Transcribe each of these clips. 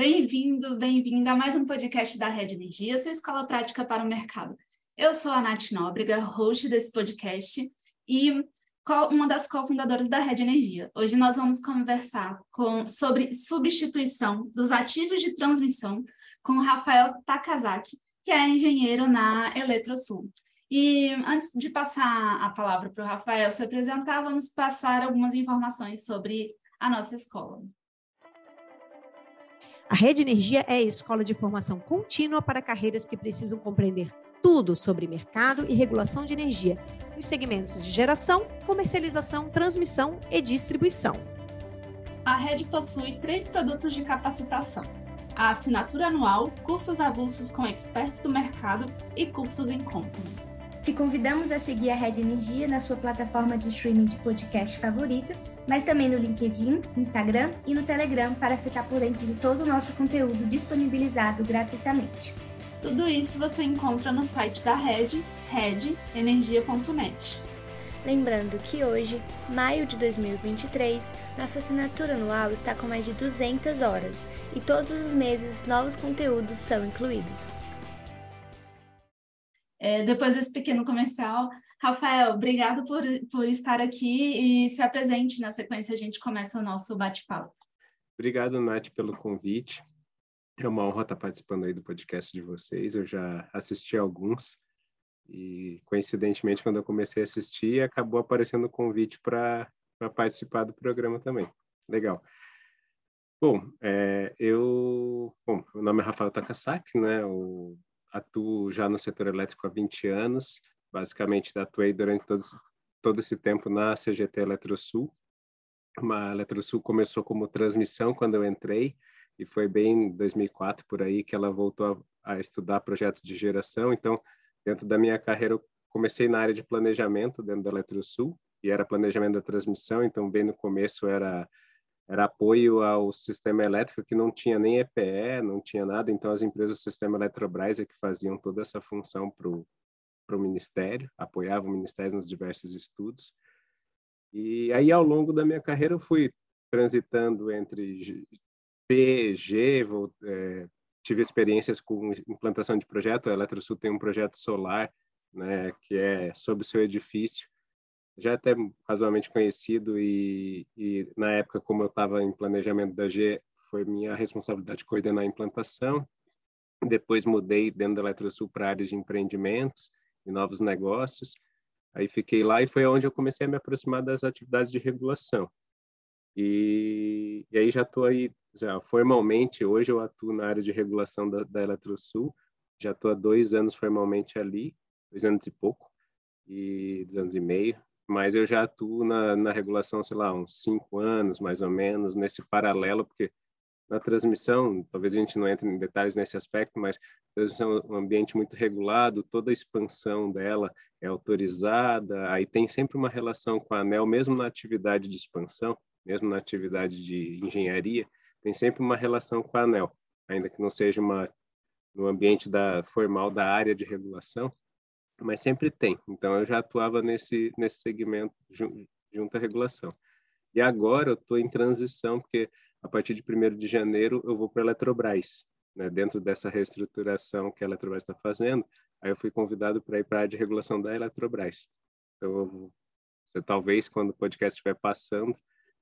Bem-vindo, bem-vinda a mais um podcast da Rede Energia, sua escola prática para o mercado. Eu sou a Nath Nóbrega, host desse podcast e uma das cofundadoras da Rede Energia. Hoje nós vamos conversar com, sobre substituição dos ativos de transmissão com o Rafael Takazaki, que é engenheiro na Eletrosul. E antes de passar a palavra para o Rafael se apresentar, vamos passar algumas informações sobre a nossa escola. A Rede Energia é a escola de formação contínua para carreiras que precisam compreender tudo sobre mercado e regulação de energia, nos segmentos de geração, comercialização, transmissão e distribuição. A Rede possui três produtos de capacitação: a assinatura anual, cursos avulsos com experts do mercado e cursos em company. Te convidamos a seguir a Red Energia na sua plataforma de streaming de podcast favorita, mas também no LinkedIn, Instagram e no Telegram para ficar por dentro de todo o nosso conteúdo disponibilizado gratuitamente. Tudo isso você encontra no site da Red, redenergia.net. Lembrando que hoje, maio de 2023, nossa assinatura anual está com mais de 200 horas e todos os meses novos conteúdos são incluídos. É, depois desse pequeno comercial, Rafael, obrigado por, por estar aqui e se apresente. Na sequência, a gente começa o nosso bate-papo. Obrigado, Nath, pelo convite. É uma honra estar participando aí do podcast de vocês. Eu já assisti alguns e, coincidentemente, quando eu comecei a assistir, acabou aparecendo o convite para participar do programa também. Legal. Bom, é, eu... Bom, meu nome é Rafael Takasaki, né? Atuo já no setor elétrico há 20 anos, basicamente atuei durante todo, todo esse tempo na CGT Eletrosul. A Eletrosul começou como transmissão quando eu entrei, e foi bem em 2004 por aí que ela voltou a, a estudar projetos de geração. Então, dentro da minha carreira, eu comecei na área de planejamento dentro da Eletrosul, e era planejamento da transmissão, então bem no começo era era apoio ao sistema elétrico que não tinha nem EPE, não tinha nada, então as empresas do sistema Eletrobras é que faziam toda essa função para o Ministério, apoiavam o Ministério nos diversos estudos. E aí, ao longo da minha carreira, eu fui transitando entre P, G, vou, é, tive experiências com implantação de projeto, a Eletrosul tem um projeto solar, né, que é sobre o seu edifício, já até razoavelmente conhecido e, e na época como eu estava em planejamento da G foi minha responsabilidade coordenar a implantação. Depois mudei dentro da Eletrosul para áreas de empreendimentos e novos negócios. Aí fiquei lá e foi onde eu comecei a me aproximar das atividades de regulação. E, e aí já estou aí já formalmente hoje eu atuo na área de regulação da, da Eletrosul. Já estou há dois anos formalmente ali dois anos e pouco e dois anos e meio mas eu já atuo na, na regulação, sei lá, uns cinco anos, mais ou menos, nesse paralelo, porque na transmissão, talvez a gente não entre em detalhes nesse aspecto, mas a transmissão é um ambiente muito regulado, toda a expansão dela é autorizada, aí tem sempre uma relação com a ANEL, mesmo na atividade de expansão, mesmo na atividade de engenharia, tem sempre uma relação com a ANEL, ainda que não seja uma no ambiente da formal da área de regulação, mas sempre tem. Então eu já atuava nesse nesse segmento junto à regulação. E agora eu estou em transição porque a partir de 1 de janeiro eu vou para a Eletrobras, né? Dentro dessa reestruturação que a Eletrobras está fazendo, aí eu fui convidado para ir para a área de regulação da Eletrobras. Então talvez quando o podcast estiver passando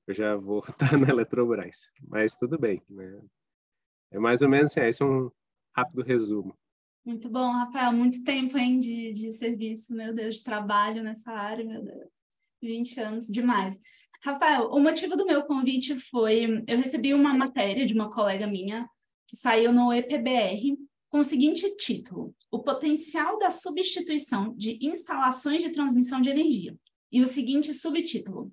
eu já vou estar na Eletrobras, mas tudo bem, né? É mais ou menos assim, esse é um rápido resumo. Muito bom, Rafael. Muito tempo, hein, de, de serviço, meu Deus, de trabalho nessa área, meu Deus. 20 anos, demais. Rafael, o motivo do meu convite foi: eu recebi uma matéria de uma colega minha que saiu no EPBR com o seguinte título: O potencial da substituição de instalações de transmissão de energia. E o seguinte subtítulo: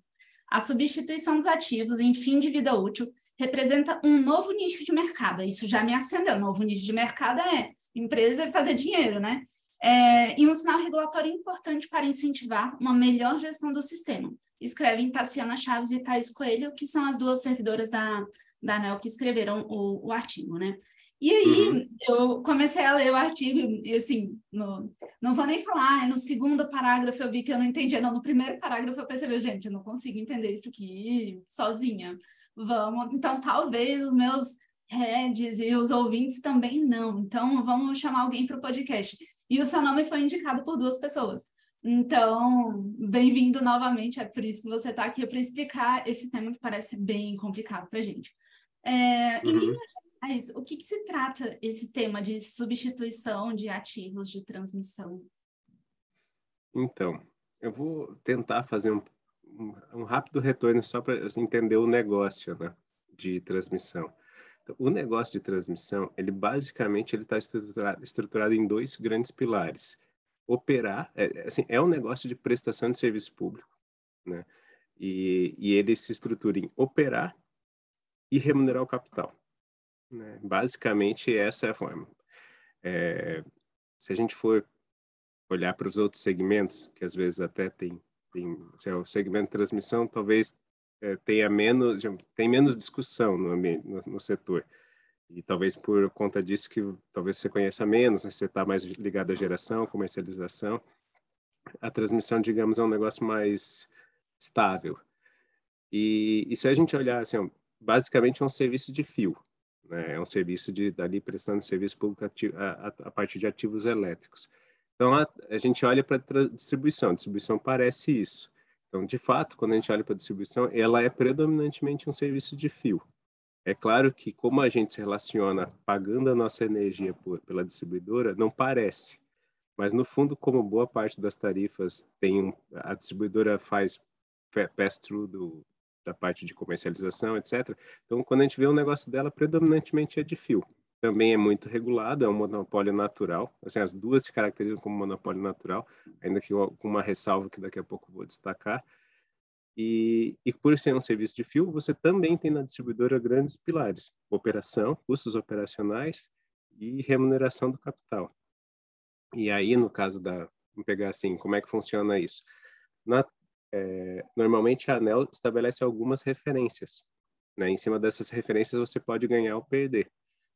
A substituição dos ativos em fim de vida útil representa um novo nicho de mercado. Isso já me acendeu. Novo nicho de mercado é empresa fazer dinheiro, né? É, e um sinal regulatório importante para incentivar uma melhor gestão do sistema. Escrevem Tassiana Chaves e Thais Coelho, que são as duas servidoras da, da ANEL que escreveram o, o artigo, né? E aí uhum. eu comecei a ler o artigo e assim, no, não vou nem falar, no segundo parágrafo eu vi que eu não entendia, não, no primeiro parágrafo eu percebi, gente, eu não consigo entender isso aqui sozinha. Vamos, então talvez os meus heads e os ouvintes também não. Então, vamos chamar alguém para o podcast. E o seu nome foi indicado por duas pessoas. Então, bem-vindo novamente. É por isso que você está aqui para explicar esse tema que parece bem complicado para a gente. É, uhum. Em linhas gerais, o que, que se trata esse tema de substituição de ativos de transmissão? Então, eu vou tentar fazer um, um, rápido retorno só para entender o negócio né, de transmissão. Então, o negócio de transmissão, ele basicamente ele está estruturado, estruturado em dois grandes pilares. Operar, é, assim, é um negócio de prestação de serviço público, né? E, e ele se estrutura em operar e remunerar o capital. Né? Basicamente, essa é a forma. É, se a gente for olhar para os outros segmentos, que às vezes até tem, tem é o segmento de transmissão, talvez é, tenha menos, tem menos discussão no, ambiente, no, no, setor. E talvez por conta disso que talvez você conheça menos, né? você está mais ligado à geração, comercialização. A transmissão, digamos, é um negócio mais estável. E, e se a gente olhar, assim, basicamente é um serviço de fio. Né? É um serviço de dali prestando serviço público a, a, a partir de ativos elétricos. Então, a, a gente olha para a distribuição. Distribuição parece isso. Então, de fato, quando a gente olha para a distribuição, ela é predominantemente um serviço de fio. É claro que, como a gente se relaciona pagando a nossa energia por, pela distribuidora, não parece. Mas, no fundo, como boa parte das tarifas tem a distribuidora faz pass-through da parte de comercialização, etc. Então, quando a gente vê um negócio dela, predominantemente é de fio também é muito regulado, é um monopólio natural. Assim, as duas se caracterizam como monopólio natural, ainda que com uma ressalva que daqui a pouco vou destacar. E, e por ser um serviço de fio, você também tem na distribuidora grandes pilares: operação, custos operacionais e remuneração do capital. E aí, no caso da, vamos pegar assim, como é que funciona isso? Na, é, normalmente a ANEL estabelece algumas referências. Né? Em cima dessas referências você pode ganhar ou perder.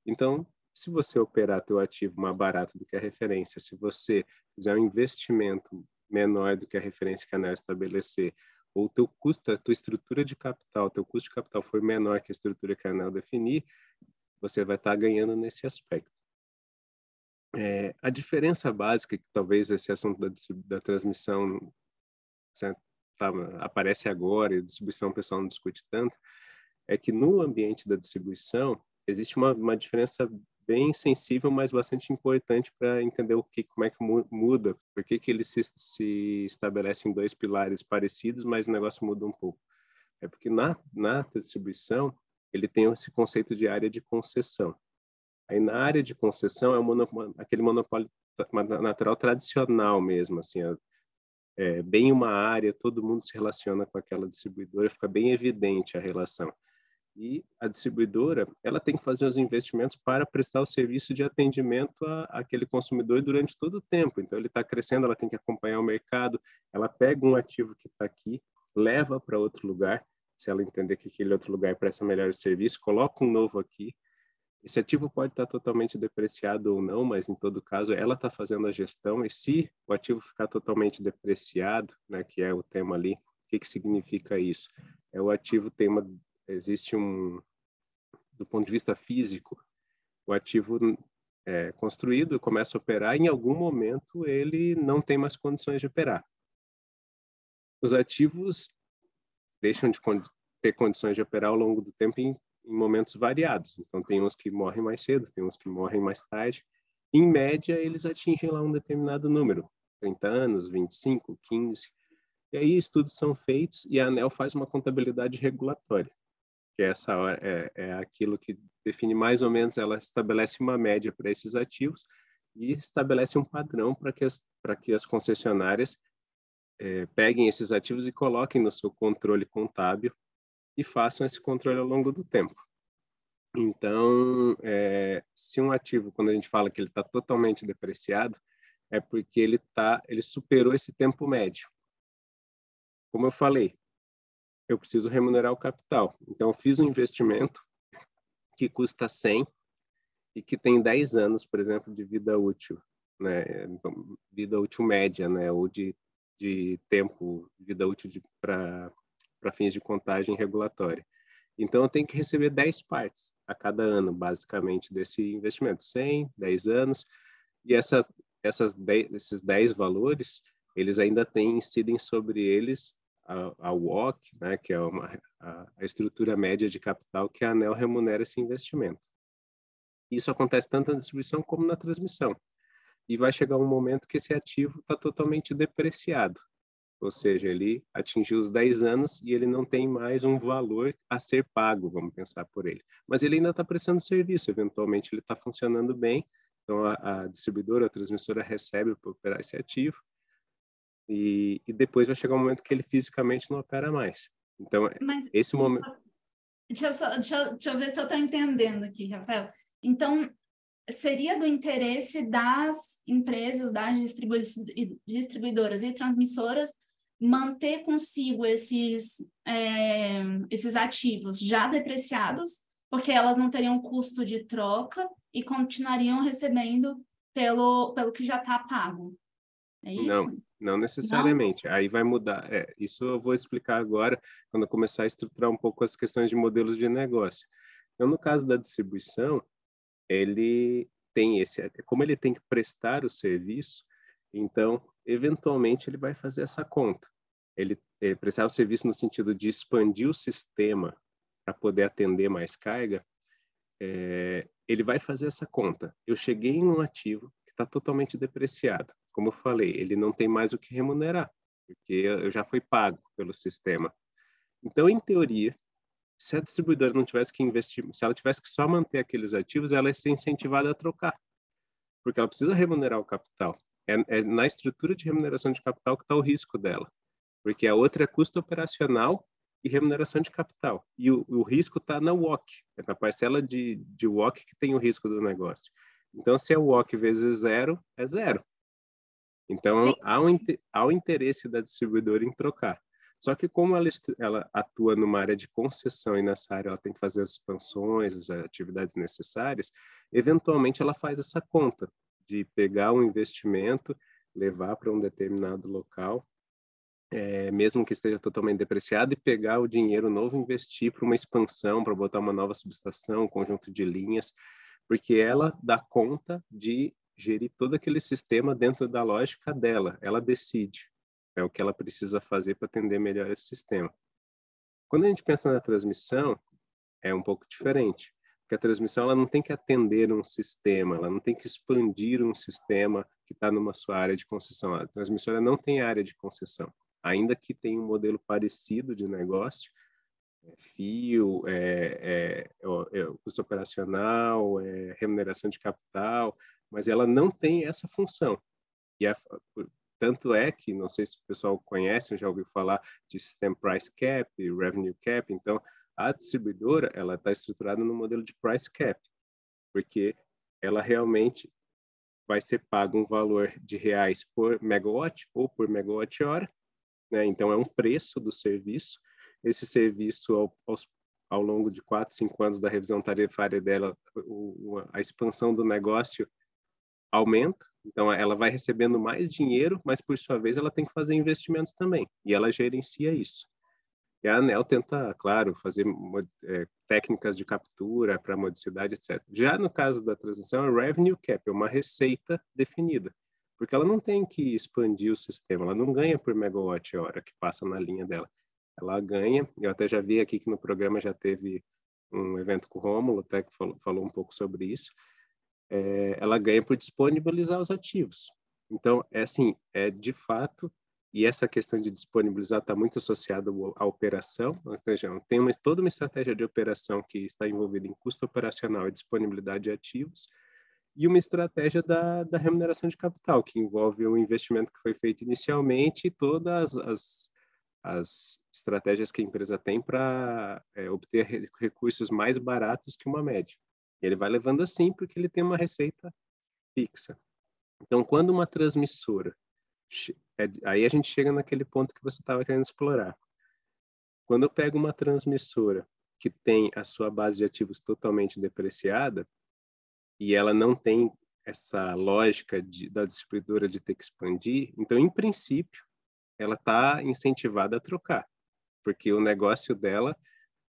Então, se você operar teu ativo mais barato do que a referência, se você fizer um investimento menor do que a referência que a ANEL estabelecer, ou teu custo, a tua estrutura de capital, teu custo de capital for menor que a estrutura que a ANEL definir, você vai estar ganhando nesse aspecto. É, a diferença básica, que talvez esse assunto da, da transmissão tá, aparece agora e distribuição o pessoal não discute tanto, é que no ambiente da distribuição, existe uma, uma diferença bem sensível, mas bastante importante para entender o que, como é que muda, por que, que ele se, se em dois pilares parecidos, mas o negócio muda um pouco. É porque na, na distribuição, ele tem esse conceito de área de concessão. Aí na área de concessão é aquele monopólio natural tradicional mesmo, assim, é, bem uma área, todo mundo se relaciona com aquela distribuidora, fica bem evidente a relação e a distribuidora ela tem que fazer os investimentos para prestar o serviço de atendimento a, aquele consumidor durante todo o tempo. Então ele está crescendo, ela tem que acompanhar o mercado, ela pega um ativo que está aqui, leva para outro lugar, se ela entender que aquele outro lugar presta melhor serviço, coloca um novo aqui. Esse ativo pode estar tá totalmente depreciado ou não, mas em todo caso ela está fazendo a gestão e se o ativo ficar totalmente depreciado, né, que é o tema ali, o que, que significa isso? É o ativo tem uma existe um, do ponto de vista físico, o ativo é, construído começa a operar, e em algum momento ele não tem mais condições de operar. Os ativos deixam de ter condições de operar ao longo do tempo em, em momentos variados. Então, tem uns que morrem mais cedo, tem uns que morrem mais tarde. Em média, eles atingem lá um determinado número, 30 anos, 25, 15. E aí estudos são feitos e a ANEL faz uma contabilidade regulatória que essa é, é aquilo que define mais ou menos, ela estabelece uma média para esses ativos e estabelece um padrão para que as, que as concessionárias é, peguem esses ativos e coloquem no seu controle contábil e façam esse controle ao longo do tempo. Então, é, se um ativo, quando a gente fala que ele está totalmente depreciado, é porque ele tá, ele superou esse tempo médio. Como eu falei, eu preciso remunerar o capital. Então, eu fiz um investimento que custa 100 e que tem 10 anos, por exemplo, de vida útil, né? Então, vida útil média, né? Ou de, de tempo, vida útil para fins de contagem regulatória. Então, eu tenho que receber 10 partes a cada ano, basicamente, desse investimento. 100, 10 anos. E essas, essas 10, esses 10 valores, eles ainda têm, incidem sobre eles a, a WOC, né, que é uma, a, a, estrutura média de capital que a ANEL remunera esse investimento. Isso acontece tanto na distribuição como na transmissão. E vai chegar um momento que esse ativo está totalmente depreciado ou seja, ele atingiu os 10 anos e ele não tem mais um valor a ser pago, vamos pensar por ele. Mas ele ainda está prestando serviço, eventualmente ele está funcionando bem, então a, a, distribuidora, a transmissora recebe para operar esse ativo, e, e, depois vai chegar um momento que ele fisicamente não opera mais. Então, Mas, esse momento... Deixa eu, só, deixa, eu, deixa eu ver se eu estou entendendo aqui, Rafael. Então, seria do interesse das empresas, das distribuidoras e transmissoras manter consigo esses, é, esses ativos já depreciados, porque elas não teriam custo de troca e continuariam recebendo pelo, pelo que já está pago. É isso? Não, não necessariamente. Não? Aí vai mudar. É, isso eu vou explicar agora, quando eu começar a estruturar um pouco as questões de modelos de negócio. Então, no caso da distribuição, ele tem esse, como ele tem que prestar o serviço, então eventualmente ele vai fazer essa conta. Ele, ele prestar o serviço no sentido de expandir o sistema para poder atender mais carga, é, ele vai fazer essa conta. Eu cheguei em um ativo que está totalmente depreciado. Como eu falei, ele não tem mais o que remunerar, porque eu já fui pago pelo sistema. Então, em teoria, se a distribuidora não tivesse que investir, se ela tivesse que só manter aqueles ativos, ela ia ser incentivada a trocar, porque ela precisa remunerar o capital. É, é na estrutura de remuneração de capital que está o risco dela, porque a outra é custo operacional e remuneração de capital. E o, o risco está na WOC, é na parcela de, de WOC que tem o risco do negócio. Então, se é WOC vezes zero, é zero. Então, há um, há um interesse da distribuidora em trocar. Só que como ela, ela, atua numa área de concessão e nessa área ela tem que fazer as expansões, as atividades necessárias, eventualmente ela faz essa conta de pegar um investimento, levar para um determinado local, é, mesmo que esteja totalmente depreciado, e pegar o dinheiro novo, investir para uma expansão, para botar uma nova subestação, um conjunto de linhas, porque ela dá conta de gerir todo aquele sistema dentro da lógica dela, ela decide é o que ela precisa fazer para atender melhor esse sistema. Quando a gente pensa na transmissão, é um pouco diferente, porque a transmissão ela não tem que atender um sistema, ela não tem que expandir um sistema que está numa sua área de concessão. A transmissora não tem área de concessão, ainda que tenha um modelo parecido de negócio, é fio, é, é, é, custo operacional, é remuneração de capital, mas ela não tem essa função. E a, tanto é que, não sei se o pessoal conhece, já ouviu falar de System Price Cap, Revenue Cap. Então, a distribuidora ela está estruturada no modelo de Price Cap, porque ela realmente vai ser pago um valor de reais por megawatt ou por megawatt hora, né? Então é um preço do serviço. Esse serviço ao, aos, ao longo de quatro, cinco anos da revisão tarifária dela, a expansão do negócio aumenta, então, ela vai recebendo mais dinheiro, mas, por sua vez, ela tem que fazer investimentos também, e ela gerencia isso. E a ANEL tenta, claro, fazer é, técnicas de captura para modicidade, etc. Já no caso da transição, é revenue cap, é uma receita definida, porque ela não tem que expandir o sistema, ela não ganha por megawatt-hora que passa na linha dela. Ela ganha, eu até já vi aqui que no programa já teve um evento com o Rômulo, até que falou, falou um pouco sobre isso, é, ela ganha por disponibilizar os ativos. Então, é assim, é de fato, e essa questão de disponibilizar está muito associada à operação, ou seja, tem uma, toda uma estratégia de operação que está envolvida em custo operacional e disponibilidade de ativos, e uma estratégia da, da remuneração de capital, que envolve o investimento que foi feito inicialmente e todas as, as estratégias que a empresa tem para é, obter recursos mais baratos que uma média. Ele vai levando assim porque ele tem uma receita fixa. Então, quando uma transmissora, é, aí a gente chega naquele ponto que você estava querendo explorar. Quando eu pego uma transmissora que tem a sua base de ativos totalmente depreciada e ela não tem essa lógica de, da distribuidora de ter que expandir, então, em princípio, ela está incentivada a trocar, porque o negócio dela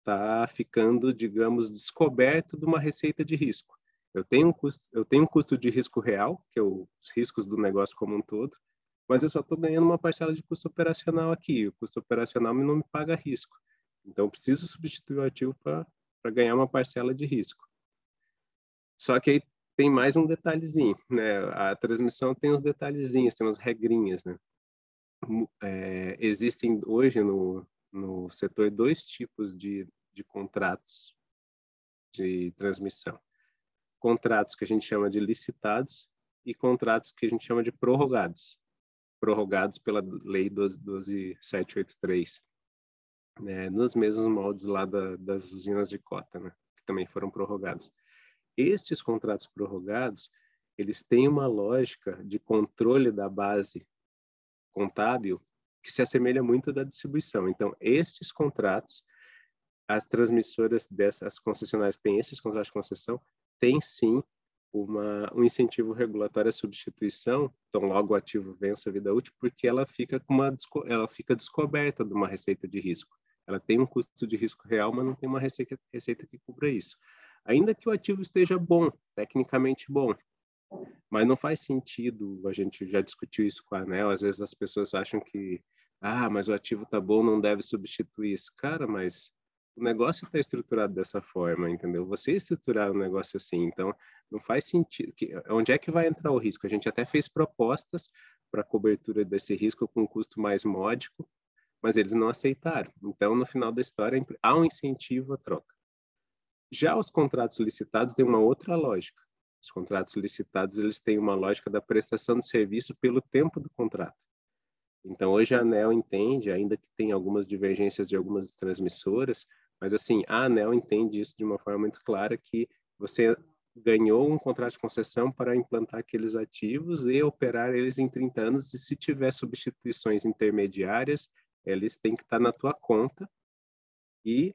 está ficando, digamos, descoberto de uma receita de risco. Eu tenho um custo, eu tenho um custo de risco real, que é os riscos do negócio como um todo, mas eu só estou ganhando uma parcela de custo operacional aqui. O custo operacional não me paga risco. Então, eu preciso substituir o ativo para ganhar uma parcela de risco. Só que aí tem mais um detalhezinho, né? A transmissão tem uns detalhezinhos, tem umas regrinhas, né? É, existem hoje no, no setor dois tipos de, de contratos de transmissão. Contratos que a gente chama de licitados e contratos que a gente chama de prorrogados. Prorrogados pela Lei 12783, né, nos mesmos moldes lá da, das usinas de cota, né, que também foram prorrogados. Estes contratos prorrogados, eles têm uma lógica de controle da base contábil que se assemelha muito da distribuição. Então, estes contratos, as transmissoras dessas concessionárias têm esses contratos de concessão, tem sim uma, um incentivo regulatório à substituição, então logo o ativo vence a vida útil, porque ela fica com uma ela fica descoberta de uma receita de risco. Ela tem um custo de risco real, mas não tem uma receita, receita que cubra isso. Ainda que o ativo esteja bom, tecnicamente bom, mas não faz sentido, a gente já discutiu isso com a ANEL, às vezes as pessoas acham que, ah, mas o ativo tá bom, não deve substituir isso. Cara, mas o negócio está estruturado dessa forma, entendeu? Você estruturar um negócio assim, então não faz sentido. Que, onde é que vai entrar o risco? A gente até fez propostas para cobertura desse risco com um custo mais módico, mas eles não aceitaram. Então, no final da história, há um incentivo à troca. Já os contratos licitados têm uma outra lógica. Os contratos licitados eles têm uma lógica da prestação de serviço pelo tempo do contrato. Então hoje a ANEL entende, ainda que tem algumas divergências de algumas transmissoras, mas assim a ANEL entende isso de uma forma muito clara que você ganhou um contrato de concessão para implantar aqueles ativos e operar eles em 30 anos e se tiver substituições intermediárias, eles têm que estar na tua conta e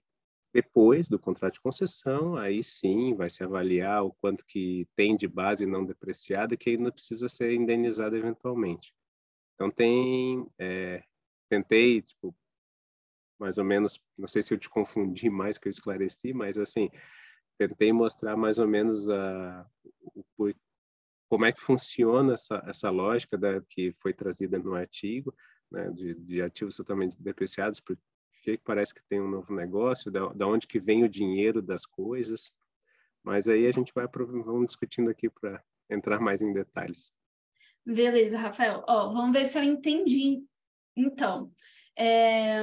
depois do contrato de concessão, aí sim vai se avaliar o quanto que tem de base não depreciada que ainda precisa ser indenizado eventualmente. Então tem, é, tentei, tipo, mais ou menos, não sei se eu te confundi mais que eu esclareci, mas assim, tentei mostrar mais ou menos a, o, como é que funciona essa, essa lógica da, que foi trazida no artigo, né, de, de ativos totalmente depreciados, por, que parece que tem um novo negócio, da, da onde que vem o dinheiro das coisas. Mas aí a gente vai vamos discutindo aqui para entrar mais em detalhes. Beleza, Rafael. Ó, vamos ver se eu entendi. Então, é...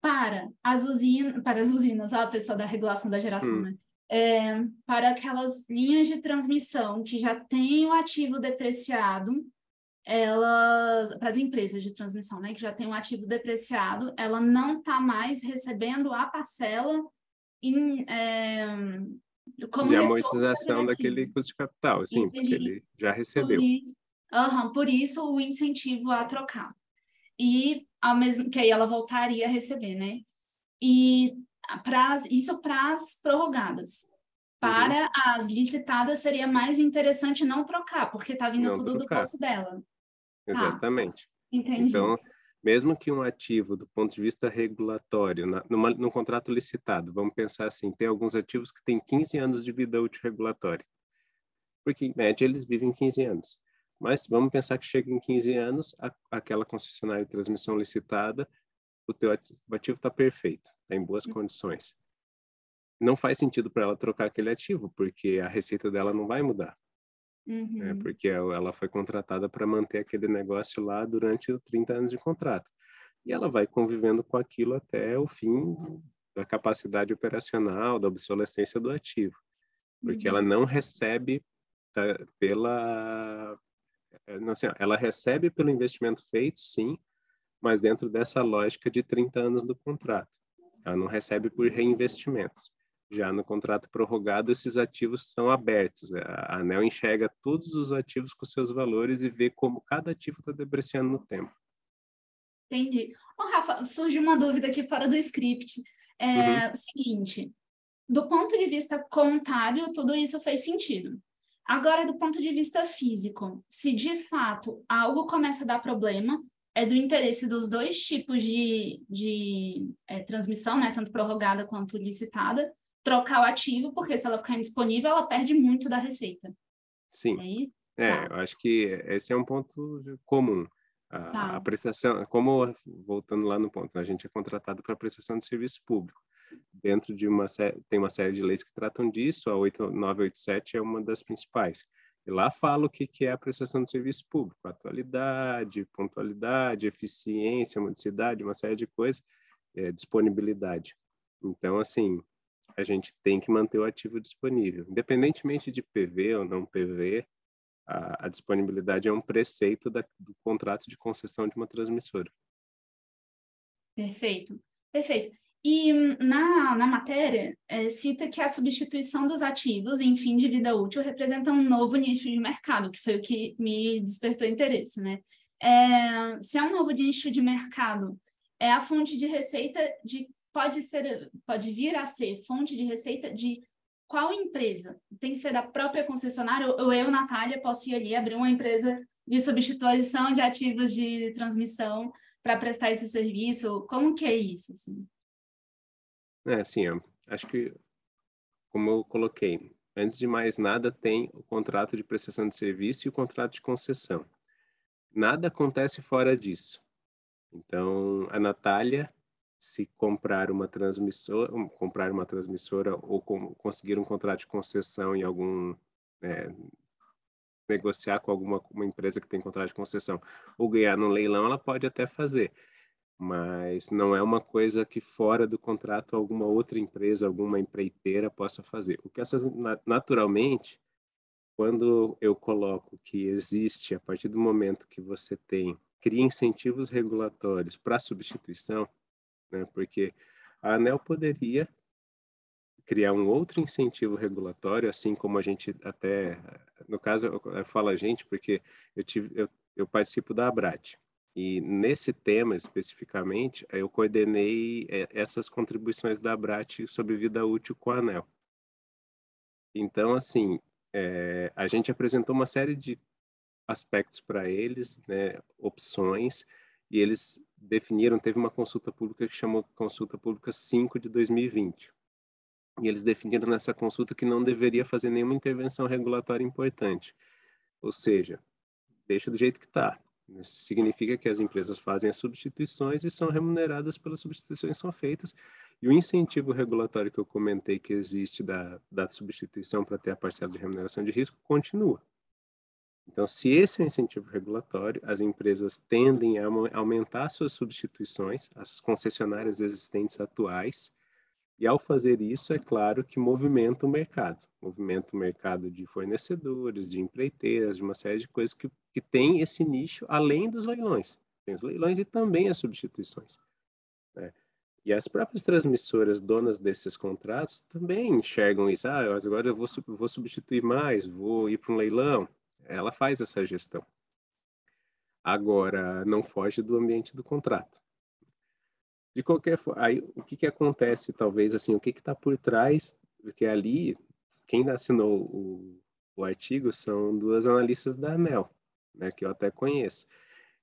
para as usinas, para as usinas, a pessoa da regulação da geração, hum. né? É, para aquelas linhas de transmissão que já têm o ativo depreciado, elas, para as empresas de transmissão, né, que já tem um ativo depreciado, ela não está mais recebendo a parcela em, é, como de amortização daquele custo de capital, assim, porque ele já recebeu. Por isso, uhum, por isso o incentivo a trocar. E que aí ela voltaria a receber, né? E isso para as prorrogadas. Para uhum. as licitadas seria mais interessante não trocar, porque está vindo não tudo trocar. do posto dela. Tá. Exatamente. Ah, entendi. Então, mesmo que um ativo, do ponto de vista regulatório, na, numa, num contrato licitado, vamos pensar assim, tem alguns ativos que têm 15 anos de vida útil regulatória. Porque, em média, eles vivem 15 anos. Mas vamos pensar que chega em 15 anos, a, aquela concessionária de transmissão licitada, o teu ativo está perfeito, está em boas condições. Não faz sentido para ela trocar aquele ativo, porque a receita dela não vai mudar. Né, uhum. Né? Porque ela foi contratada para manter aquele negócio lá durante os 30 anos de contrato. E ela vai convivendo com aquilo até o fim da capacidade operacional, da obsolescência do ativo. Porque uhum. ela não recebe tá, pela. Eh, não sei, ela recebe pelo investimento feito, sim, mas dentro dessa lógica de 30 anos do contrato. Ela não recebe por reinvestimentos. Já no contrato prorrogado, esses ativos são abertos. Né? A ANEL enxerga todos os ativos com seus valores e vê como cada ativo está depreciando no tempo. Entendi. Ô, Rafa, surge uma dúvida aqui fora do script. É uhum. o seguinte, do ponto de vista contábil, tudo isso fez sentido. Agora, do ponto de vista físico, se de fato algo começa a dar problema, é do interesse dos dois tipos de, de é, transmissão, né, tanto prorrogada quanto licitada, trocar o ativo, porque se ela ficar indisponível, ela perde muito da receita. Sim. É isso? É, tá. eu acho que esse é um ponto comum. A, tá. a, prestação, como voltando lá no ponto, a gente é contratado para prestação de serviço público. Dentro de uma tem uma série de leis que tratam disso, a 8987 é uma das principais. E lá fala o que, que é a prestação de serviço público, atualidade, pontualidade, eficiência, modicidade, uma série de coisas, é, disponibilidade. Então, assim, a gente tem que manter o ativo disponível. Independentemente de PV ou não PV, a, a disponibilidade é um preceito da, do contrato de concessão de uma transmissora. Perfeito, perfeito. E na, na matéria, é, cita que a substituição dos ativos em fim de vida útil representa um novo nicho de mercado, que foi o que me despertou interesse, né? É, se é um novo nicho de mercado, é a fonte de receita de pode ser pode vir a ser fonte de receita de qual empresa? Tem que ser da própria concessionária ou eu, Natália, posso ir ali abrir uma empresa de substituição de ativos de transmissão para prestar esse serviço? Como que é isso? Assim? É, assim, acho que, como eu coloquei, antes de mais nada, tem o contrato de prestação de serviço e o contrato de concessão. Nada acontece fora disso. Então, a Natália, se comprar uma transmissora, comprar uma transmissora ou com, conseguir um contrato de concessão em algum é, negociar com alguma uma empresa que tem contrato de concessão ou ganhar no leilão, ela pode até fazer mas não é uma coisa que fora do contrato alguma outra empresa, alguma empreiteira possa fazer. O que essas naturalmente, quando eu coloco que existe a partir do momento que você tem cria incentivos regulatórios para substituição, né? Porque a ANEL poderia criar um outro incentivo regulatório, assim como a gente até, no caso, eu falo a gente porque eu tive, eu, eu participo da ABRAT, e nesse tema especificamente, eu coordenei é, essas contribuições da ABRAT sobre vida útil com a ANEL. Então, assim, é, a gente apresentou uma série de aspectos para eles, né, opções, e eles definiram, teve uma consulta pública que chamou Consulta Pública 5 de 2020. E eles definiram nessa consulta que não deveria fazer nenhuma intervenção regulatória importante. Ou seja, deixa do jeito que está. Isso significa que as empresas fazem as substituições e são remuneradas pelas substituições que são feitas. E o incentivo regulatório que eu comentei que existe da, da substituição para ter a parcela de remuneração de risco continua. Então, se esse é o incentivo regulatório, as empresas tendem a aumentar suas substituições, as concessionárias existentes atuais, e ao fazer isso, é claro que movimenta o mercado, movimenta o mercado de fornecedores, de empreiteiras, de uma série de coisas que, que tem esse nicho além dos leilões. Tem os leilões e também as substituições. Né? E as próprias transmissoras donas desses contratos também enxergam isso. Ah, agora eu vou, vou substituir mais, vou ir para um leilão. Ela faz essa gestão. Agora, não foge do ambiente do contrato de qualquer forma, aí o que que acontece, talvez, assim, o que está por trás, porque ali, quem assinou o, o artigo são duas analistas da ANEL, né, que eu até conheço.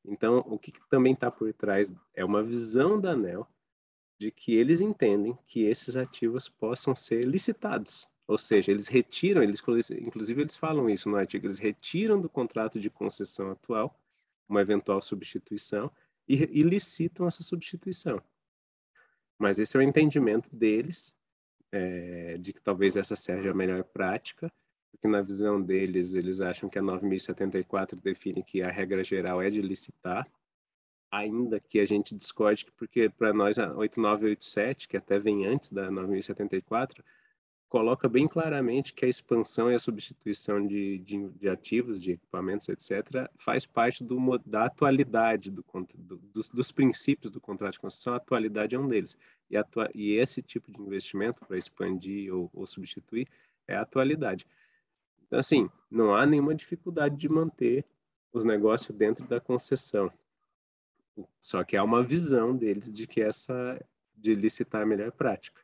Então, o que, que também está por trás é uma visão da ANEL de que eles entendem que esses ativos possam ser licitados. Ou seja, eles retiram, eles, inclusive eles falam isso no artigo, eles retiram do contrato de concessão atual uma eventual substituição e, e licitam essa substituição. Mas esse é o entendimento deles, é, de que talvez essa seja a melhor prática, porque na visão deles, eles acham que a 9074 define que a regra geral é de licitar, ainda que a gente discorde, porque para nós a 8987, que até vem antes da 9074, coloca bem claramente que a expansão e a substituição de, de, de ativos, de equipamentos, etc., faz parte do, da atualidade do, do, dos, dos, princípios do contrato de concessão. A atualidade é um deles. E, atua, e esse tipo de investimento para expandir ou, ou substituir é a atualidade. Então, assim, não há nenhuma dificuldade de manter os negócios dentro da concessão. Só que há uma visão deles de que essa de licitar a melhor prática.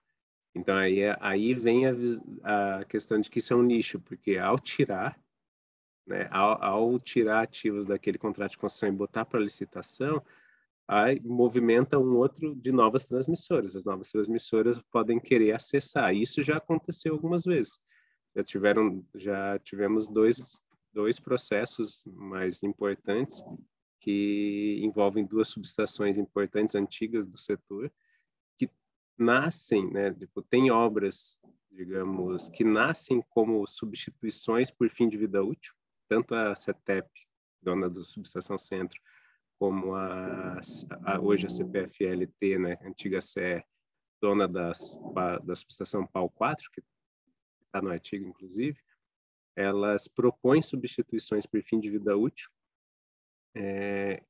Então aí, é, aí vem a, a questão de que isso é um nicho, porque ao tirar, né? Ao, ao tirar ativos daquele contrato de concessão e botar para licitação, aí movimenta um outro de novas transmissoras. As novas transmissoras podem querer acessar. Isso já aconteceu algumas vezes. Já tiveram, já tivemos dois dois processos mais importantes que envolvem duas subestações importantes antigas do setor nascem, né? Tipo, tem obras, digamos, que nascem como substituições por fim de vida útil, tanto a CETEP, dona do subestação centro, como a, a hoje a CPFLT, né, antiga CE, dona das, da subestação PAU 4, que está no artigo, inclusive, elas propõem substituições por fim de vida útil. É,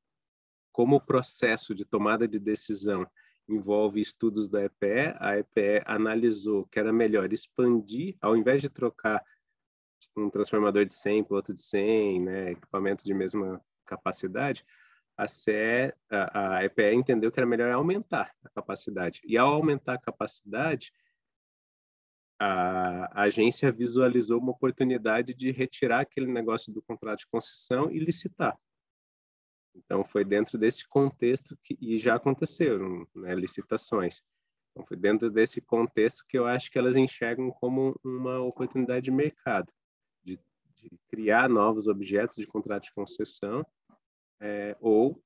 como processo de tomada de decisão envolve estudos da EPE, a EPE analisou que era melhor expandir, ao invés de trocar um transformador de 100 por outro de 100, né, equipamento de mesma capacidade, a CE, a, a EPE entendeu que era melhor aumentar a capacidade. E ao aumentar a capacidade, a agência visualizou uma oportunidade de retirar aquele negócio do contrato de concessão e licitar. Então, foi dentro desse contexto que, e já aconteceram né, licitações. Então, foi dentro desse contexto que eu acho que elas enxergam como uma oportunidade de mercado, de, de criar novos objetos de contrato de concessão, é, ou,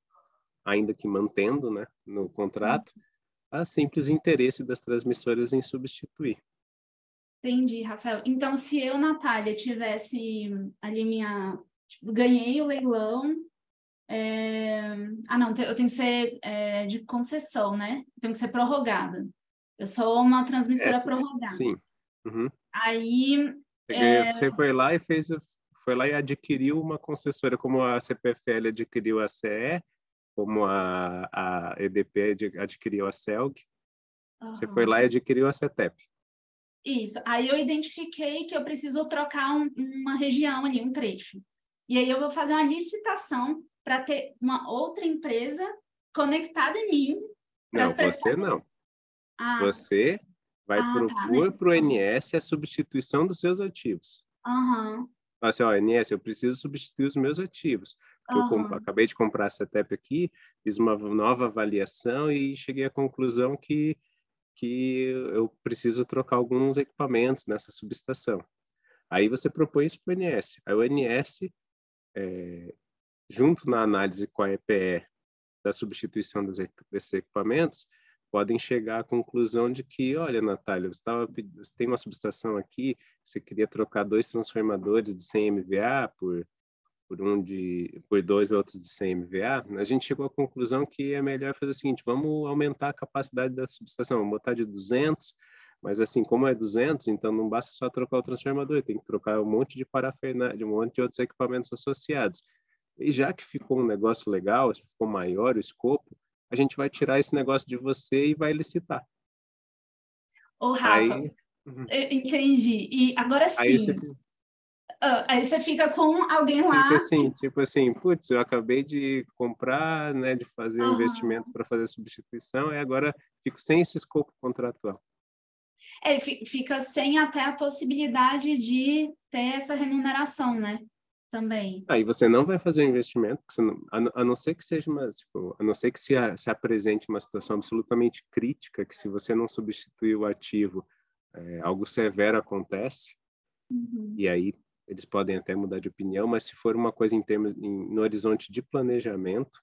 ainda que mantendo né, no contrato, a simples interesse das transmissoras em substituir. Entendi, Rafael. Então, se eu, Natália, tivesse ali minha. Tipo, ganhei o leilão. É... Ah, não, eu tenho que ser é, de concessão, né? Eu tenho que ser prorrogada. Eu sou uma transmissora Essa, prorrogada. Sim. Uhum. Aí. É... Você foi lá e fez. Foi lá e adquiriu uma concessora, como a CPFL adquiriu a CE, como a, a EDP adquiriu a CELG. Uhum. Você foi lá e adquiriu a CETEP. Isso. Aí eu identifiquei que eu preciso trocar um, uma região ali, um trecho. E aí eu vou fazer uma licitação para ter uma outra empresa conectada em mim. Não, prestar... você não. Ah. Você vai ah, propor tá, para o NS a substituição dos seus ativos. Aham. Uhum. Assim, ó, NS, eu preciso substituir os meus ativos. Uhum. Eu acabei de comprar a CETEP aqui, fiz uma nova avaliação e cheguei à conclusão que que eu preciso trocar alguns equipamentos nessa subestação. Aí você propõe isso para o ONS. Aí o ONS, é, junto na análise com a EPE da substituição dos, desses equipamentos, podem chegar à conclusão de que, olha, Natália, você, tava, você tem uma subestação aqui, você queria trocar dois transformadores de 100 MVA por por um de por dois outros de 100 MVA, a gente chegou à conclusão que é melhor fazer o seguinte, vamos aumentar a capacidade da subestação, vamos botar de 200, mas assim, como é 200, então não basta só trocar o transformador, tem que trocar um monte de parafernália, um monte de outros equipamentos associados. E já que ficou um negócio legal, ficou maior o escopo, a gente vai tirar esse negócio de você e vai licitar. Ô, Rafa, Aí... Uhum. eu entendi. E agora sim, Aí você... Uh, aí você fica com alguém lá. Tipo assim, tipo assim, putz, eu acabei de comprar, né, de fazer uhum. um investimento para fazer substituição, e agora fico sem esse escopo contratual. É, fica sem até a possibilidade de ter essa remuneração, né? Também. Aí você não vai fazer o investimento, não, a, a, não ser que seja uma, tipo, a não ser que se, a, se apresente uma situação absolutamente crítica, que se você não substituir o ativo, é, algo severo acontece, uhum. e aí eles podem até mudar de opinião, mas se for uma coisa em termos em, no horizonte de planejamento,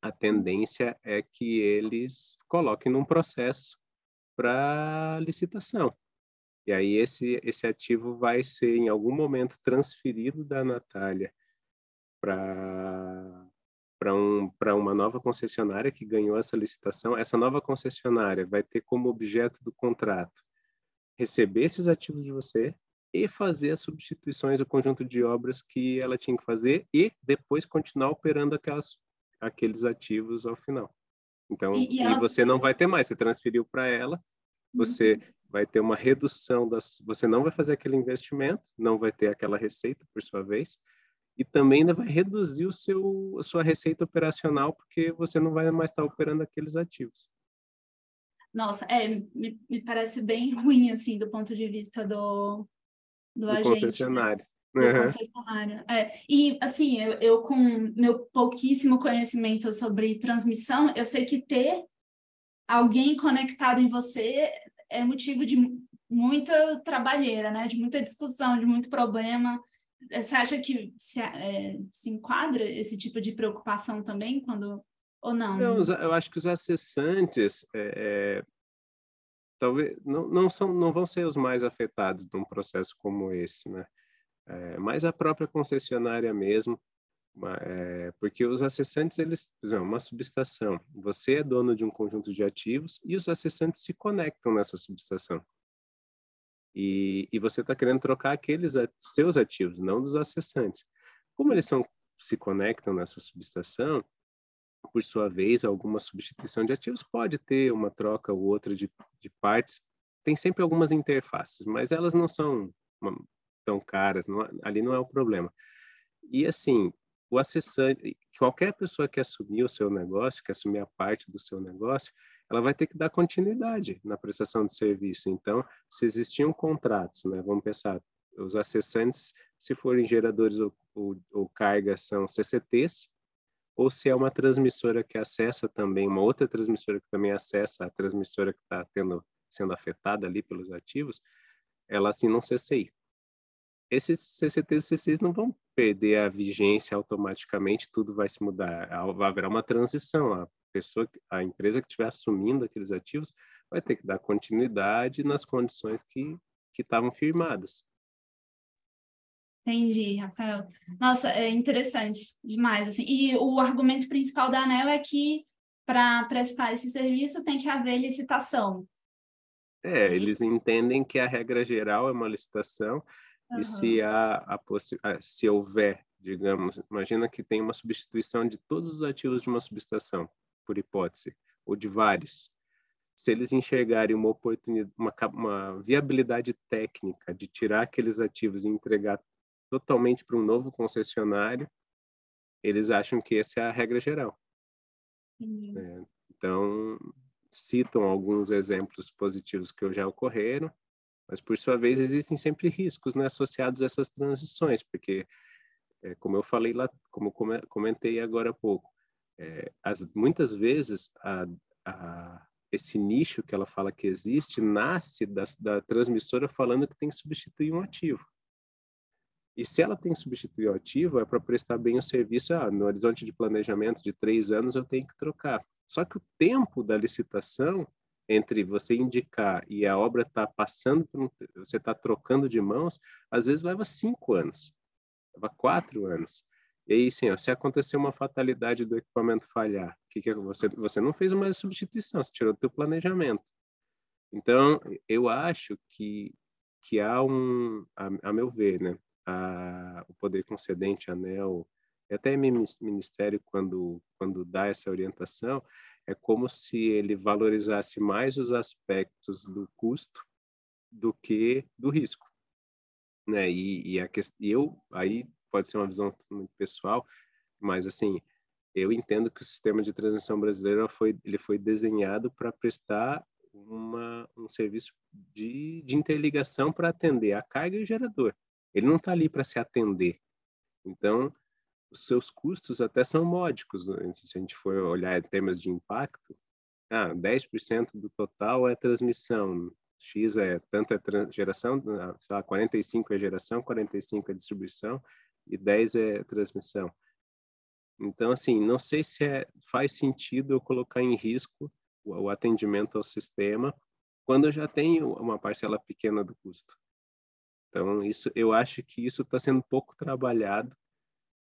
a tendência é que eles coloquem num processo para licitação. E aí esse esse ativo vai ser em algum momento transferido da Natália para para um, para uma nova concessionária que ganhou essa licitação. Essa nova concessionária vai ter como objeto do contrato receber esses ativos de você, e fazer as substituições, o conjunto de obras que ela tinha que fazer e depois continuar operando aquelas, aqueles ativos ao final. Então, e, e, e você não vai ter mais, você transferiu para ela, você uhum. Vai ter uma redução das, você não vai fazer aquele investimento, não vai ter aquela receita por sua vez, e também ainda vai reduzir o seu, a sua receita operacional porque você não vai mais estar operando aqueles ativos. Nossa, é, me, me parece bem ruim, assim, do ponto de vista do, do, do agente, concessionário. Né? uhum. concessionário. É. E, assim, eu, eu, com meu pouquíssimo conhecimento sobre transmissão, eu sei que ter alguém conectado em você é motivo de muita trabalheira, né? De muita discussão, de muito problema. Você acha que se, é, se enquadra esse tipo de preocupação também quando ou não? Não, eu acho que os acessantes é, é, talvez não, não são não vão ser os mais afetados num processo como esse, né? É, mas a própria concessionária mesmo, é, porque os acessantes eles, por exemplo, uma subestação, você é dono de um conjunto de ativos e os acessantes se conectam nessa subestação. E, e você está querendo trocar aqueles seus ativos, não dos acessantes. Como eles são, se conectam nessa subestação, por sua vez, alguma substituição de ativos pode ter uma troca ou outra de, de partes. Tem sempre algumas interfaces, mas elas não são uma, tão caras, não, ali não é o problema. E assim, o acessante, qualquer pessoa que assumir o seu negócio, que assumir a parte do seu negócio, ela vai ter que dar continuidade na prestação de serviço. Então, se existiam contratos, né, vamos pensar, os acessantes, se forem geradores ou, ou, ou cargas, são CCTs, ou se é uma transmissora que acessa também, uma outra transmissora que também acessa a transmissora que está sendo afetada ali pelos ativos, ela assinam CCI. Esses CCTs e CCIs não vão perder a vigência automaticamente, tudo vai se mudar. Haverá uma transição, a pessoa, a empresa que estiver assumindo aqueles ativos vai ter que dar continuidade nas condições que que estavam firmadas. Entendi, Rafael. Nossa, é interessante demais. Assim. E o argumento principal da ANEL é que para prestar esse serviço tem que haver licitação. É, eles entendem que a regra geral é uma licitação uhum. e se há a se houver, digamos, imagina que tem uma substituição de todos os ativos de uma subestação por hipótese, ou de vários, se eles enxergarem uma oportunidade, uma, uma viabilidade técnica de tirar aqueles ativos e entregar totalmente para um novo concessionário, eles acham que essa é a regra geral. Uhum. É, então, citam alguns exemplos positivos que já ocorreram, mas por sua vez existem sempre riscos né, associados a essas transições, porque, é, como eu falei lá, como comentei agora há pouco, é, as, muitas vezes a, a, esse nicho que ela fala que existe nasce da, da transmissora falando que tem que substituir um ativo. E se ela tem que substituir o ativo, é para prestar bem o serviço. Ah, no horizonte de planejamento de três anos, eu tenho que trocar. Só que o tempo da licitação, entre você indicar e a obra está passando, você está trocando de mãos, às vezes leva cinco anos, leva quatro anos. E aí, sim, ó, se acontecer uma fatalidade do equipamento falhar, que que é, você, você não fez uma substituição, você tirou do teu planejamento. Então, eu acho que, que há um, a, a meu ver, né, a, o poder concedente, ANEL, até ministério, quando, quando dá essa orientação, é como se ele valorizasse mais os aspectos do custo do que do risco. Né? E, e, a, eu, aí pode ser uma visão muito pessoal, mas assim, eu entendo que o sistema de transmissão brasileiro foi ele foi desenhado para prestar uma, um serviço de, de interligação para atender a carga e o gerador. Ele não está ali para se atender. Então, os seus custos até são módicos. Né? Se a gente for olhar em termos de impacto, ah, 10% do total é transmissão, X é tanto é geração, ah, sei lá, 45 é geração, 45 é distribuição, e 10 é transmissão. Então, assim, não sei se é, faz sentido eu colocar em risco o, o atendimento ao sistema quando eu já tenho uma parcela pequena do custo. Então, isso, eu acho que isso está sendo pouco trabalhado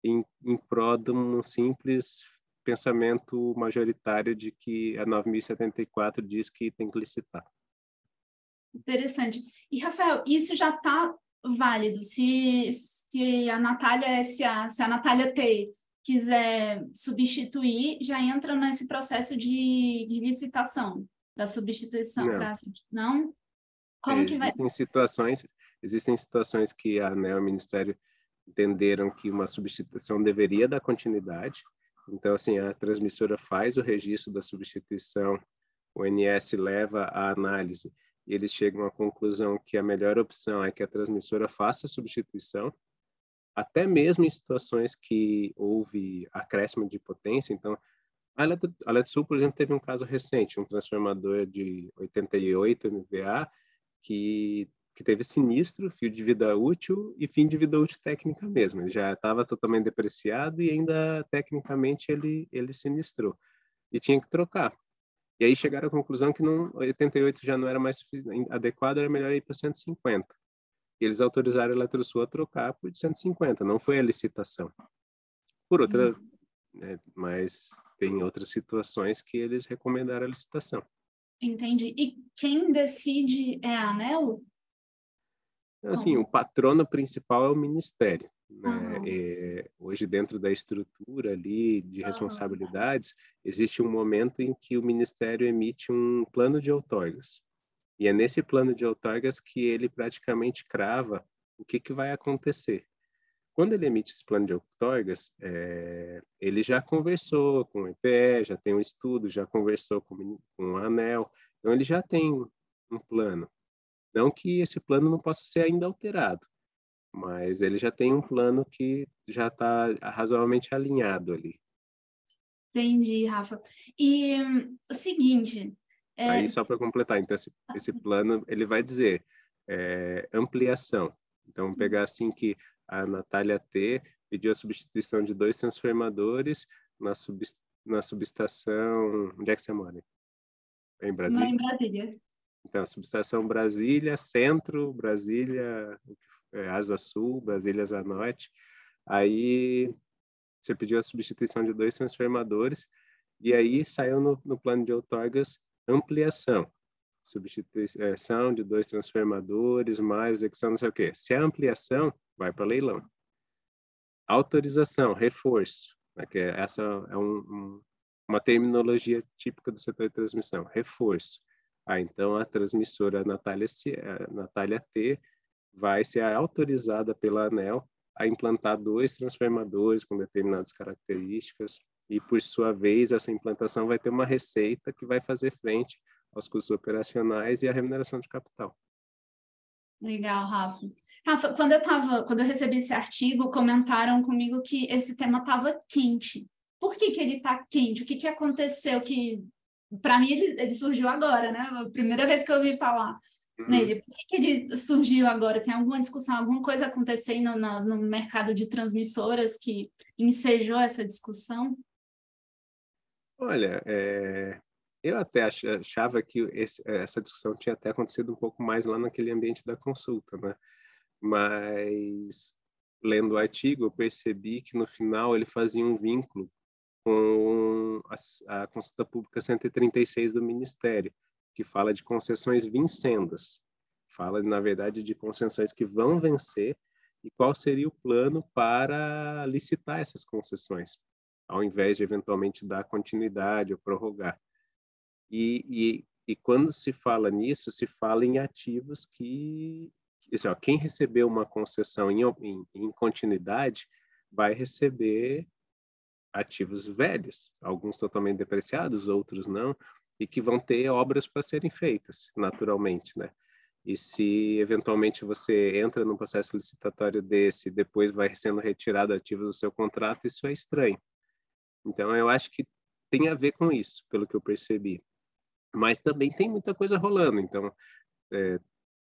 em, em prol de um simples pensamento majoritário de que a 9074 diz que tem que licitar. Interessante. E, Rafael, isso já está válido? Se, se a Natália SA, se a Natália T quiser substituir, já entra nesse processo de, de licitação da substituição. Não? Pra, não? Como é, que vai? Existem situações, existem situações que a e o Ministério entenderam que uma substituição deveria dar continuidade. Então, assim, a transmissora faz o registro da substituição, o NS leva a análise e eles chegam à conclusão que a melhor opção é que a transmissora faça a substituição até mesmo em situações que houve acréscimo de potência. Então, a Eletro, por exemplo, teve um caso recente, um transformador de 88 MVA que, que teve sinistro, fio de vida útil e fim de vida útil técnica mesmo. Ele já estava totalmente depreciado e ainda tecnicamente ele, ele sinistrou. E tinha que trocar. E aí chegaram à conclusão que não, 88 já não era mais adequado, era melhor ir para 150. E eles autorizaram a Eletrosul a trocar por 150, não foi a licitação. Por outra, uhum. né, mas tem outras situações que eles recomendaram a licitação. Entendi. E quem decide é a ANEL? Assim, o patrono principal é o Ministério. Né? Uhum. Hoje, dentro da estrutura ali de responsabilidades, uhum. existe um momento em que o Ministério emite um plano de outorgas. E é nesse plano de outorgas que ele praticamente crava o que, que vai acontecer. Quando ele emite esse plano de outorgas, é, ele já conversou com o IPE, já tem um estudo, já conversou com, com o ANEL, então ele já tem um plano. Não que esse plano não possa ser ainda alterado, mas ele já tem um plano que já está razoavelmente alinhado ali. Entendi, Rafa. E um, o seguinte. É... Aí, só para completar, então, esse, esse, plano ele vai dizer é, ampliação. Então, pegar assim que a Natália T pediu a substituição de dois transformadores na, sub, na subestação. Onde é que você mora? Em Brasília? Em Brasília. Então, subestação Brasília, Centro, Brasília, é, Asa Sul, Brasília Asa Norte. Aí você pediu a substituição de dois transformadores e aí saiu no, no plano de outorgas ampliação substituição de dois transformadores, mais execução, não sei o quê. Se é ampliação, vai para leilão. Autorização, reforço, né, que é, essa é um, um, uma terminologia típica do setor de transmissão, reforço. Ah, então a transmissora Natália, Natália T vai ser autorizada pela ANEL a implantar dois transformadores com determinadas características e, por sua vez, essa implantação vai ter uma receita que vai fazer frente aos custos operacionais e à remuneração de capital. Legal, Rafa. Rafa, quando eu tava, quando eu recebi esse artigo, comentaram comigo que esse tema estava quente. Por que, que ele está quente? O que, que aconteceu que para mim ele, ele, surgiu agora, né? A primeira vez que eu ouvi falar uhum. nele. Por que, que, ele surgiu agora? Tem alguma discussão, alguma coisa acontecendo no, no mercado de transmissoras que ensejou essa discussão? Olha, é, eu até achava que esse, essa discussão tinha até acontecido um pouco mais lá naquele ambiente da consulta, né? Mas lendo o artigo, eu percebi que no final ele fazia um vínculo com a, a consulta pública 136 do Ministério, que fala de concessões vincendas. Fala, na verdade, de concessões que vão vencer e qual seria o plano para licitar essas concessões, ao invés de eventualmente dar continuidade ou prorrogar. E, e, e quando se fala nisso, se fala em ativos que, assim, ó, quem recebeu uma concessão em, em, em continuidade vai receber ativos velhos, alguns totalmente depreciados, outros não, e que vão ter obras para serem feitas, naturalmente, né? E se eventualmente você entra num processo licitatório desse, depois vai sendo retirado ativos do seu contrato, isso é estranho. Então, eu acho que tem a ver com isso, pelo que eu percebi mas também tem muita coisa rolando. Então, é,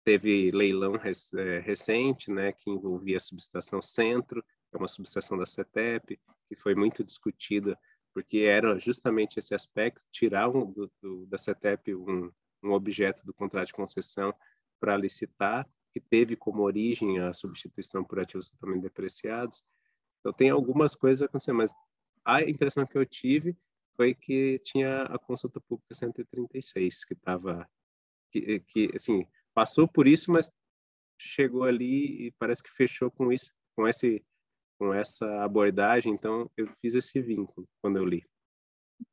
teve leilão rec é, recente, né, que envolvia a subestação Centro, é uma subestação da CETEP, que foi muito discutida, porque era justamente esse aspecto, tirar um, do, do, da CETEP um, um objeto do contrato de concessão para licitar, que teve como origem a substituição por ativos totalmente depreciados. Então, tem algumas coisas acontecendo, mas a impressão que eu tive foi que tinha a consulta pública 136, que estava, que, que, assim, passou por isso, mas chegou ali e parece que fechou com isso, com esse, com essa abordagem. Então, eu fiz esse vínculo quando eu li.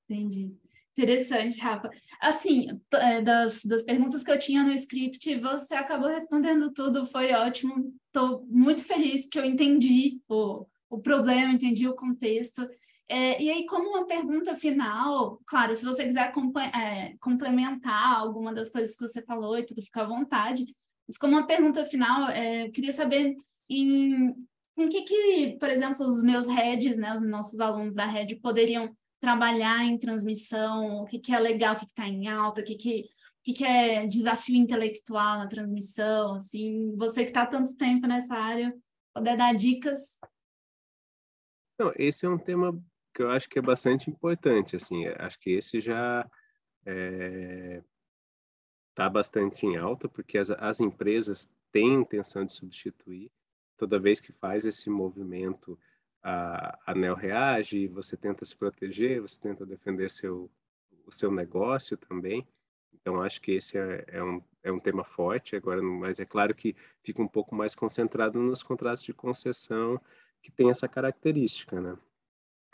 Entendi. Interessante, Rafa. Assim, é, das, das perguntas que eu tinha no script, você acabou respondendo tudo, foi ótimo. Estou muito feliz que eu entendi o, o problema, entendi o contexto. É, e aí, como uma pergunta final, claro, se você quiser é, complementar alguma das coisas que você falou e tudo, fica à vontade. Mas como uma pergunta final, é, queria saber em com que, que, por exemplo, os meus heads, né, os nossos alunos da rede poderiam trabalhar em transmissão, o que, que é legal, o que está em alta, o que, que, o que, que é desafio intelectual na transmissão, assim, você que está tanto tempo nessa área, poder dar dicas. Não, esse é um tema que eu acho que é bastante importante, assim, acho que esse já está é, tá bastante em alta, porque as, as empresas têm intenção de substituir, toda vez que faz esse movimento, a, a NEL reage, você tenta se proteger, você tenta defender seu, o seu negócio também. Então, acho que esse é, é, um, é um tema forte agora, mas é claro que fica um pouco mais concentrado nos contratos de concessão que tem essa característica, né?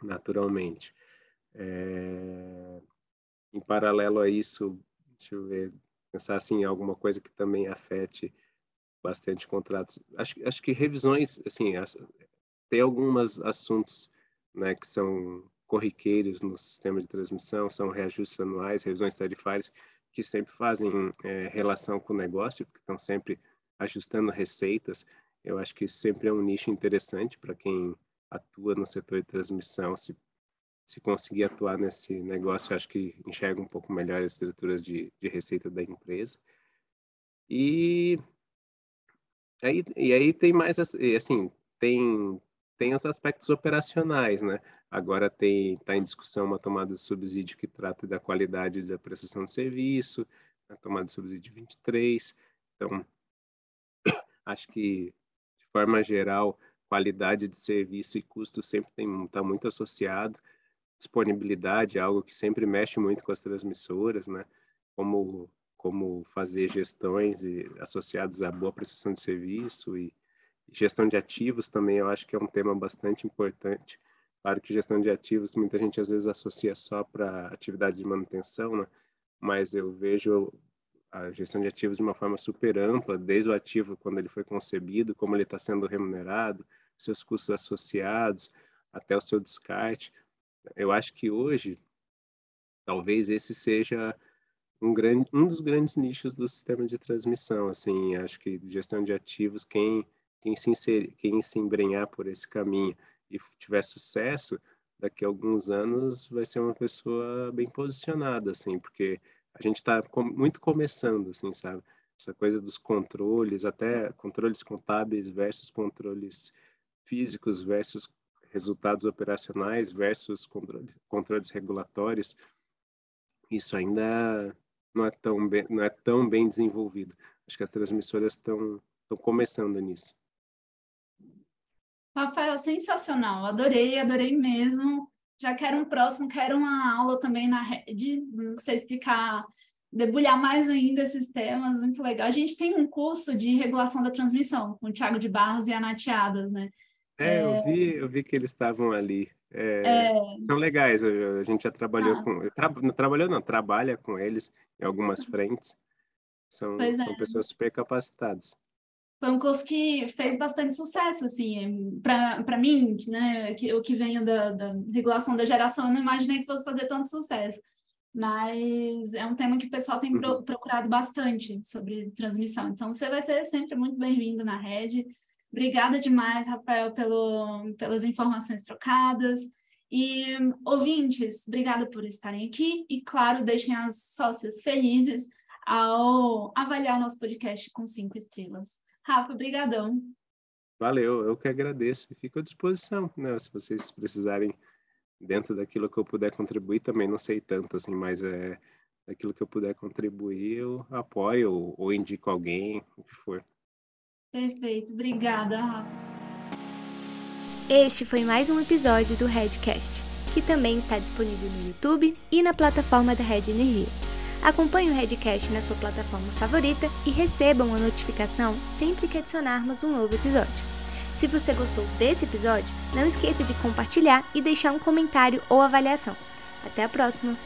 Naturalmente. É... Em paralelo a isso, deixa eu ver, pensar assim, alguma coisa que também afete bastante contratos. Acho, acho que revisões, assim, as, tem alguns assuntos né, que são corriqueiros no sistema de transmissão, são reajustes anuais, revisões tarifárias, que sempre fazem é, relação com o negócio, porque estão sempre ajustando receitas. Eu acho que sempre é um nicho interessante para quem atua no setor de transmissão. Se, se conseguir atuar nesse negócio, eu acho que enxerga um pouco melhor as estruturas de, de receita da empresa. E aí, e aí tem mais, assim, tem tem os aspectos operacionais, né? Agora está em discussão uma tomada de subsídio que trata da qualidade da prestação de serviço, a tomada de subsídio 23. Então, acho que de forma geral, qualidade de serviço e custo sempre está muito associado. Disponibilidade é algo que sempre mexe muito com as transmissoras, né? Como como fazer gestões e, associadas à boa prestação de serviço e Gestão de ativos também eu acho que é um tema bastante importante. Claro que gestão de ativos muita gente às vezes associa só para atividades de manutenção, né? mas eu vejo a gestão de ativos de uma forma super ampla, desde o ativo quando ele foi concebido, como ele está sendo remunerado, seus custos associados, até o seu descarte. Eu acho que hoje, talvez esse seja um, grande, um dos grandes nichos do sistema de transmissão. Assim, acho que gestão de ativos, quem quem se, inserir, quem se embrenhar por esse caminho e tiver sucesso, daqui a alguns anos vai ser uma pessoa bem posicionada, assim, porque a gente está com, muito começando, assim, sabe? Essa coisa dos controles, até controles contábeis versus controles físicos versus resultados operacionais versus controles, controles regulatórios, isso ainda não é tão bem, não é tão bem desenvolvido. Acho que as transmissoras estão começando nisso. Rafael, sensacional, adorei, adorei mesmo. Já quero um próximo, quero uma aula também na rede, você explicar, debulhar mais ainda esses temas, muito legal. A gente tem um curso de regulação da transmissão com o Thiago de Barros e a Nateadas, né? É, é... Eu, vi, eu vi que eles estavam ali. É, é... São legais, a gente já trabalhou ah. com. Tra, não trabalhou, não, trabalha com eles em algumas frentes. São, são é. pessoas super capacitadas foi um curso que fez bastante sucesso, assim, para mim, né, que, o que venho da, da, regulação da geração, eu não imaginei que fosse fazer tanto sucesso, mas é um tema que o pessoal tem pro, uhum. procurado bastante sobre transmissão, então você vai ser sempre muito bem-vindo na rede. Obrigada demais, Rafael, pelo, pelas informações trocadas. E ouvintes, obrigada por estarem aqui e, claro, deixem as sócias felizes ao avaliar o nosso podcast com cinco estrelas. Rafa, brigadão. Valeu, eu que agradeço e fico à disposição, né? Se vocês precisarem, dentro daquilo que eu puder contribuir, também não sei tanto, assim, mas é daquilo que eu puder contribuir, eu apoio ou, ou indico alguém, o que for. Perfeito, obrigada, Rafa. Este foi mais um episódio do Redcast, que também está disponível no YouTube e na plataforma da Red Energia. Acompanhe o Redcast na sua plataforma favorita e receba uma notificação sempre que adicionarmos um novo episódio. Se você gostou desse episódio, não esqueça de compartilhar e deixar um comentário ou avaliação. Até a próxima!